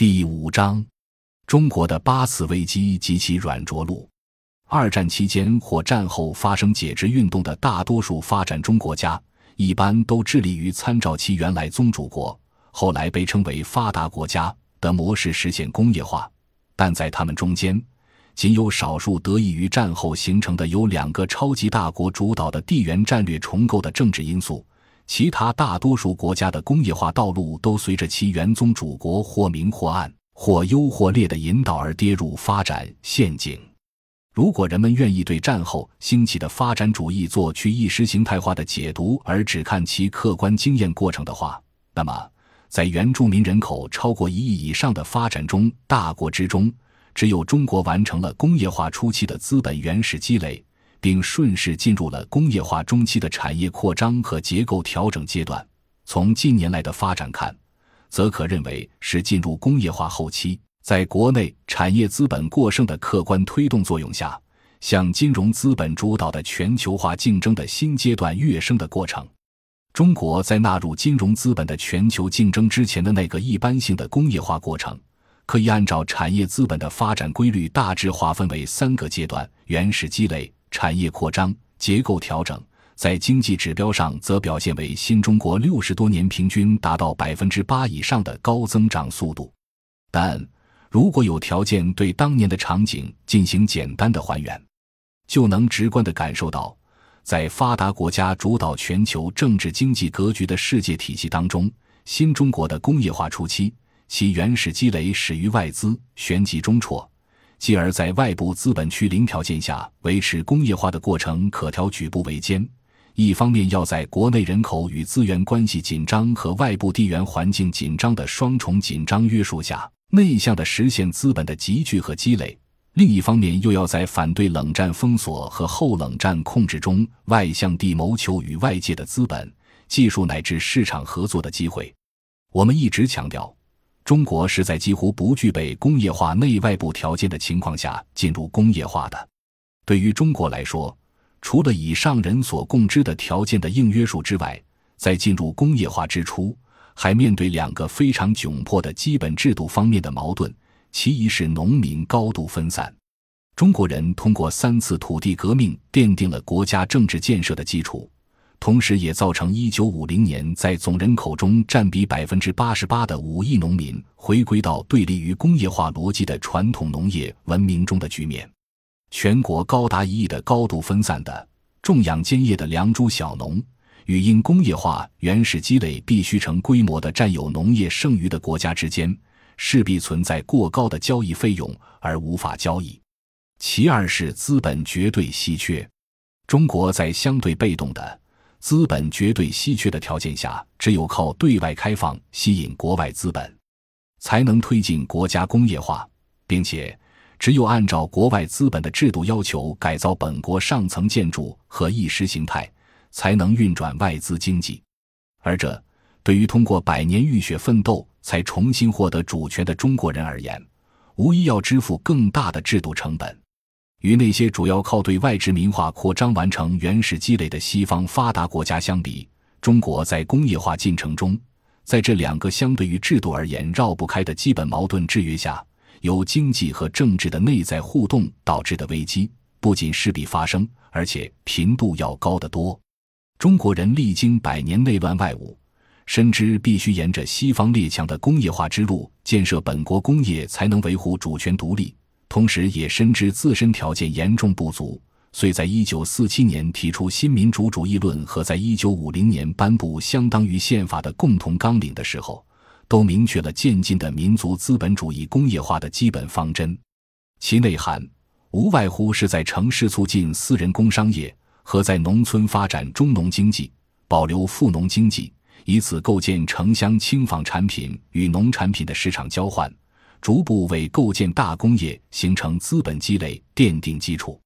第五章：中国的八次危机及其软着陆。二战期间或战后发生解职运动的大多数发展中国家，一般都致力于参照其原来宗主国（后来被称为发达国家）的模式实现工业化。但在他们中间，仅有少数得益于战后形成的由两个超级大国主导的地缘战略重构的政治因素。其他大多数国家的工业化道路都随着其原宗主国或明或暗、或优或劣的引导而跌入发展陷阱。如果人们愿意对战后兴起的发展主义做去意识形态化的解读，而只看其客观经验过程的话，那么在原住民人口超过一亿以上的发展中大国之中，只有中国完成了工业化初期的资本原始积累。并顺势进入了工业化中期的产业扩张和结构调整阶段。从近年来的发展看，则可认为是进入工业化后期。在国内产业资本过剩的客观推动作用下，向金融资本主导的全球化竞争的新阶段跃升的过程。中国在纳入金融资本的全球竞争之前的那个一般性的工业化过程，可以按照产业资本的发展规律大致划分为三个阶段：原始积累。产业扩张、结构调整，在经济指标上则表现为新中国六十多年平均达到百分之八以上的高增长速度。但如果有条件对当年的场景进行简单的还原，就能直观的感受到，在发达国家主导全球政治经济格局的世界体系当中，新中国的工业化初期，其原始积累始于外资，旋即中辍。继而在外部资本趋零条件下维持工业化的过程，可调举步维艰。一方面要在国内人口与资源关系紧张和外部地缘环境紧张的双重紧张约束下，内向的实现资本的集聚和积累；另一方面又要在反对冷战封锁和后冷战控制中，外向地谋求与外界的资本、技术乃至市场合作的机会。我们一直强调。中国是在几乎不具备工业化内外部条件的情况下进入工业化的。对于中国来说，除了以上人所共知的条件的硬约束之外，在进入工业化之初，还面对两个非常窘迫的基本制度方面的矛盾。其一是农民高度分散，中国人通过三次土地革命奠定了国家政治建设的基础。同时，也造成一九五零年在总人口中占比百分之八十八的五亿农民回归到对立于工业化逻辑的传统农业文明中的局面。全国高达一亿的高度分散的种养兼业的良渚小农，与因工业化原始积累必须成规模的占有农业剩余的国家之间，势必存在过高的交易费用而无法交易。其二是资本绝对稀缺，中国在相对被动的。资本绝对稀缺的条件下，只有靠对外开放吸引国外资本，才能推进国家工业化，并且只有按照国外资本的制度要求改造本国上层建筑和意识形态，才能运转外资经济。而这对于通过百年浴血奋斗才重新获得主权的中国人而言，无疑要支付更大的制度成本。与那些主要靠对外殖民化扩张完成原始积累的西方发达国家相比，中国在工业化进程中，在这两个相对于制度而言绕不开的基本矛盾制约下，由经济和政治的内在互动导致的危机，不仅势必发生，而且频度要高得多。中国人历经百年内乱外侮，深知必须沿着西方列强的工业化之路建设本国工业，才能维护主权独立。同时，也深知自身条件严重不足，遂在一九四七年提出新民主主义论和在一九五零年颁布相当于宪法的共同纲领的时候，都明确了渐进的民族资本主义工业化的基本方针。其内涵无外乎是在城市促进私人工商业，和在农村发展中农经济，保留富农经济，以此构建城乡轻纺产品与农产品的市场交换。逐步为构建大工业、形成资本积累奠定基础。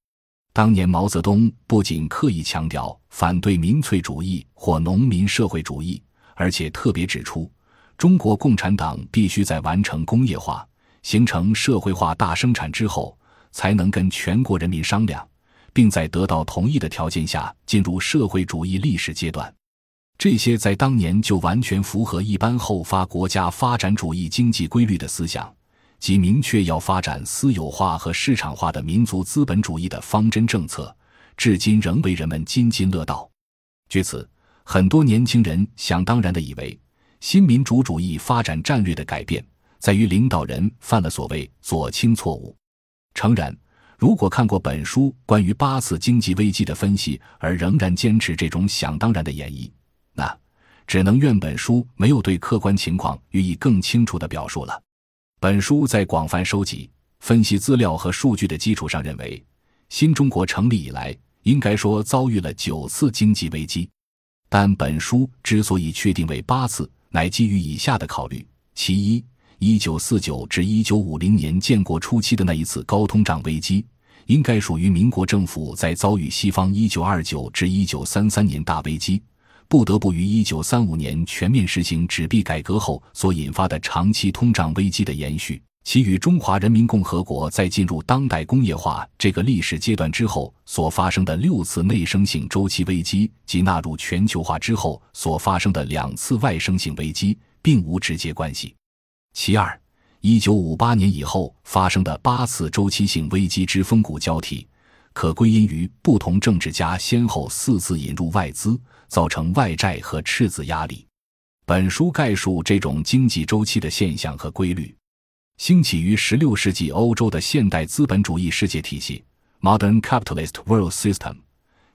当年毛泽东不仅刻意强调反对民粹主义或农民社会主义，而且特别指出，中国共产党必须在完成工业化、形成社会化大生产之后，才能跟全国人民商量，并在得到同意的条件下进入社会主义历史阶段。这些在当年就完全符合一般后发国家发展主义经济规律的思想，即明确要发展私有化和市场化的民族资本主义的方针政策，至今仍为人们津津乐道。据此，很多年轻人想当然地以为，新民主主义发展战略的改变在于领导人犯了所谓左倾错误。诚然，如果看过本书关于八次经济危机的分析，而仍然坚持这种想当然的演绎，那只能怨本书没有对客观情况予以更清楚的表述了。本书在广泛收集、分析资料和数据的基础上，认为新中国成立以来，应该说遭遇了九次经济危机。但本书之所以确定为八次，乃基于以下的考虑：其一，一九四九至一九五零年建国初期的那一次高通胀危机，应该属于民国政府在遭遇西方一九二九至一九三三年大危机。不得不于一九三五年全面实行纸币改革后所引发的长期通胀危机的延续，其与中华人民共和国在进入当代工业化这个历史阶段之后所发生的六次内生性周期危机及纳入全球化之后所发生的两次外生性危机并无直接关系。其二，一九五八年以后发生的八次周期性危机之风骨交替，可归因于不同政治家先后四次引入外资。造成外债和赤字压力。本书概述这种经济周期的现象和规律。兴起于16世纪欧洲的现代资本主义世界体系 （Modern Capitalist World System），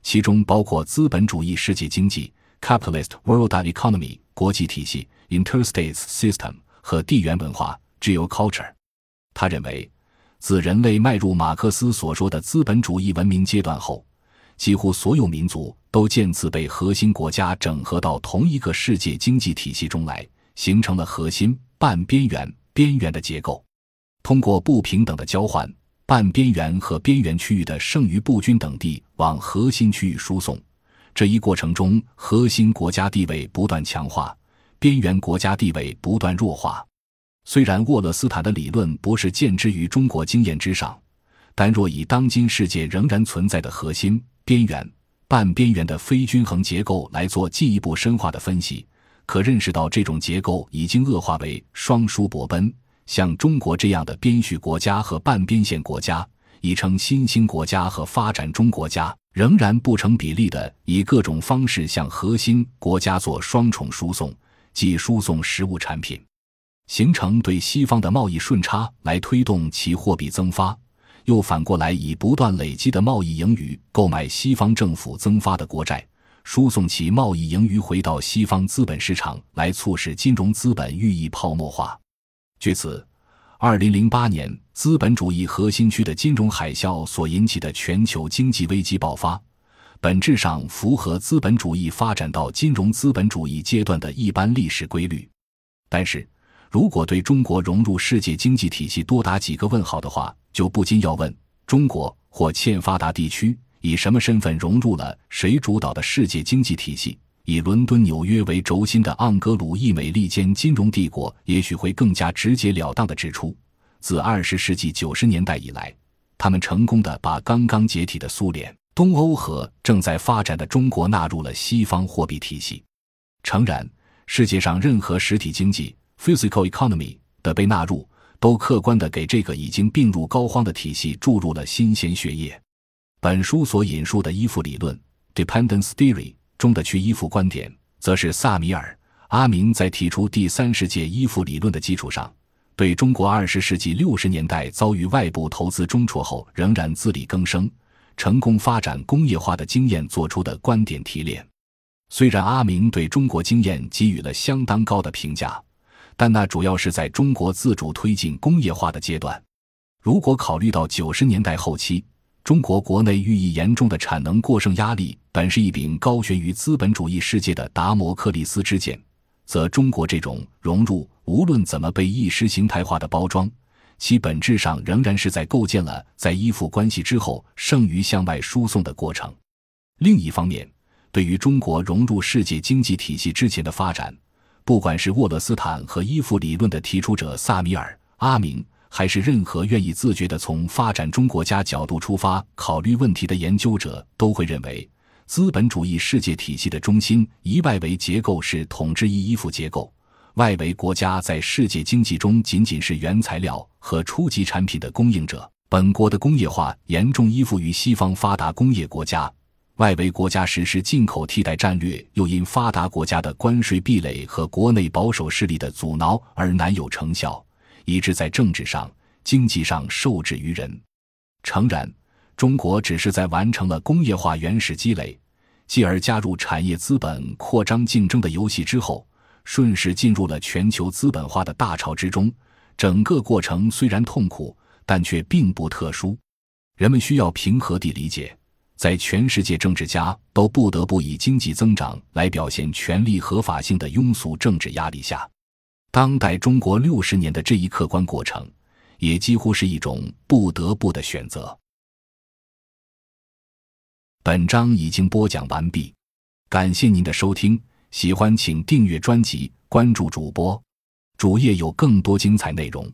其中包括资本主义世界经济 （Capitalist World Economy）、国际体系 （Interstate System） 和地缘文化 （Geoculture）。他认为，自人类迈入马克思所说的资本主义文明阶段后，几乎所有民族都渐次被核心国家整合到同一个世界经济体系中来，形成了核心、半边缘、边缘的结构。通过不平等的交换，半边缘和边缘区域的剩余不均等地往核心区域输送。这一过程中，核心国家地位不断强化，边缘国家地位不断弱化。虽然沃勒斯坦的理论不是建之于中国经验之上，但若以当今世界仍然存在的核心，边缘、半边缘的非均衡结构来做进一步深化的分析，可认识到这种结构已经恶化为双输伯奔。像中国这样的边序国家和半边线国家，已称新兴国家和发展中国家，仍然不成比例的以各种方式向核心国家做双重输送，即输送实物产品，形成对西方的贸易顺差，来推动其货币增发。又反过来以不断累积的贸易盈余购买西方政府增发的国债，输送其贸易盈余回到西方资本市场，来促使金融资本寓意泡沫化。据此，二零零八年资本主义核心区的金融海啸所引起的全球经济危机爆发，本质上符合资本主义发展到金融资本主义阶段的一般历史规律。但是，如果对中国融入世界经济体系多打几个问号的话，就不禁要问：中国或欠发达地区以什么身份融入了谁主导的世界经济体系？以伦敦、纽约为轴心的盎格鲁意美利坚金融帝国，也许会更加直截了当地指出：自二十世纪九十年代以来，他们成功的把刚刚解体的苏联、东欧和正在发展的中国纳入了西方货币体系。诚然，世界上任何实体经济。Physical economy 的被纳入，都客观地给这个已经病入膏肓的体系注入了新鲜血液。本书所引述的依附理论 （Dependence Theory） 中的去依附观点，则是萨米尔·阿明在提出第三世界依附理论的基础上，对中国二十世纪六十年代遭遇外部投资重挫后仍然自力更生、成功发展工业化的经验做出的观点提炼。虽然阿明对中国经验给予了相当高的评价。但那主要是在中国自主推进工业化的阶段。如果考虑到九十年代后期，中国国内日益严重的产能过剩压力，本是一柄高悬于资本主义世界的达摩克利斯之剑，则中国这种融入，无论怎么被意识形态化的包装，其本质上仍然是在构建了在依附关系之后剩余向外输送的过程。另一方面，对于中国融入世界经济体系之前的发展。不管是沃勒斯坦和依附理论的提出者萨米尔·阿明，还是任何愿意自觉地从发展中国家角度出发考虑问题的研究者，都会认为，资本主义世界体系的中心，以外围结构是统治一依附结构。外围国家在世界经济中仅仅是原材料和初级产品的供应者。本国的工业化严重依附于西方发达工业国家，外围国家实施进口替代战略，又因发达国家的关税壁垒和国内保守势力的阻挠而难有成效，以致在政治上、经济上受制于人。诚然，中国只是在完成了工业化原始积累，继而加入产业资本扩张竞争的游戏之后。顺势进入了全球资本化的大潮之中，整个过程虽然痛苦，但却并不特殊。人们需要平和地理解，在全世界政治家都不得不以经济增长来表现权力合法性的庸俗政治压力下，当代中国六十年的这一客观过程，也几乎是一种不得不的选择。本章已经播讲完毕，感谢您的收听。喜欢请订阅专辑，关注主播，主页有更多精彩内容。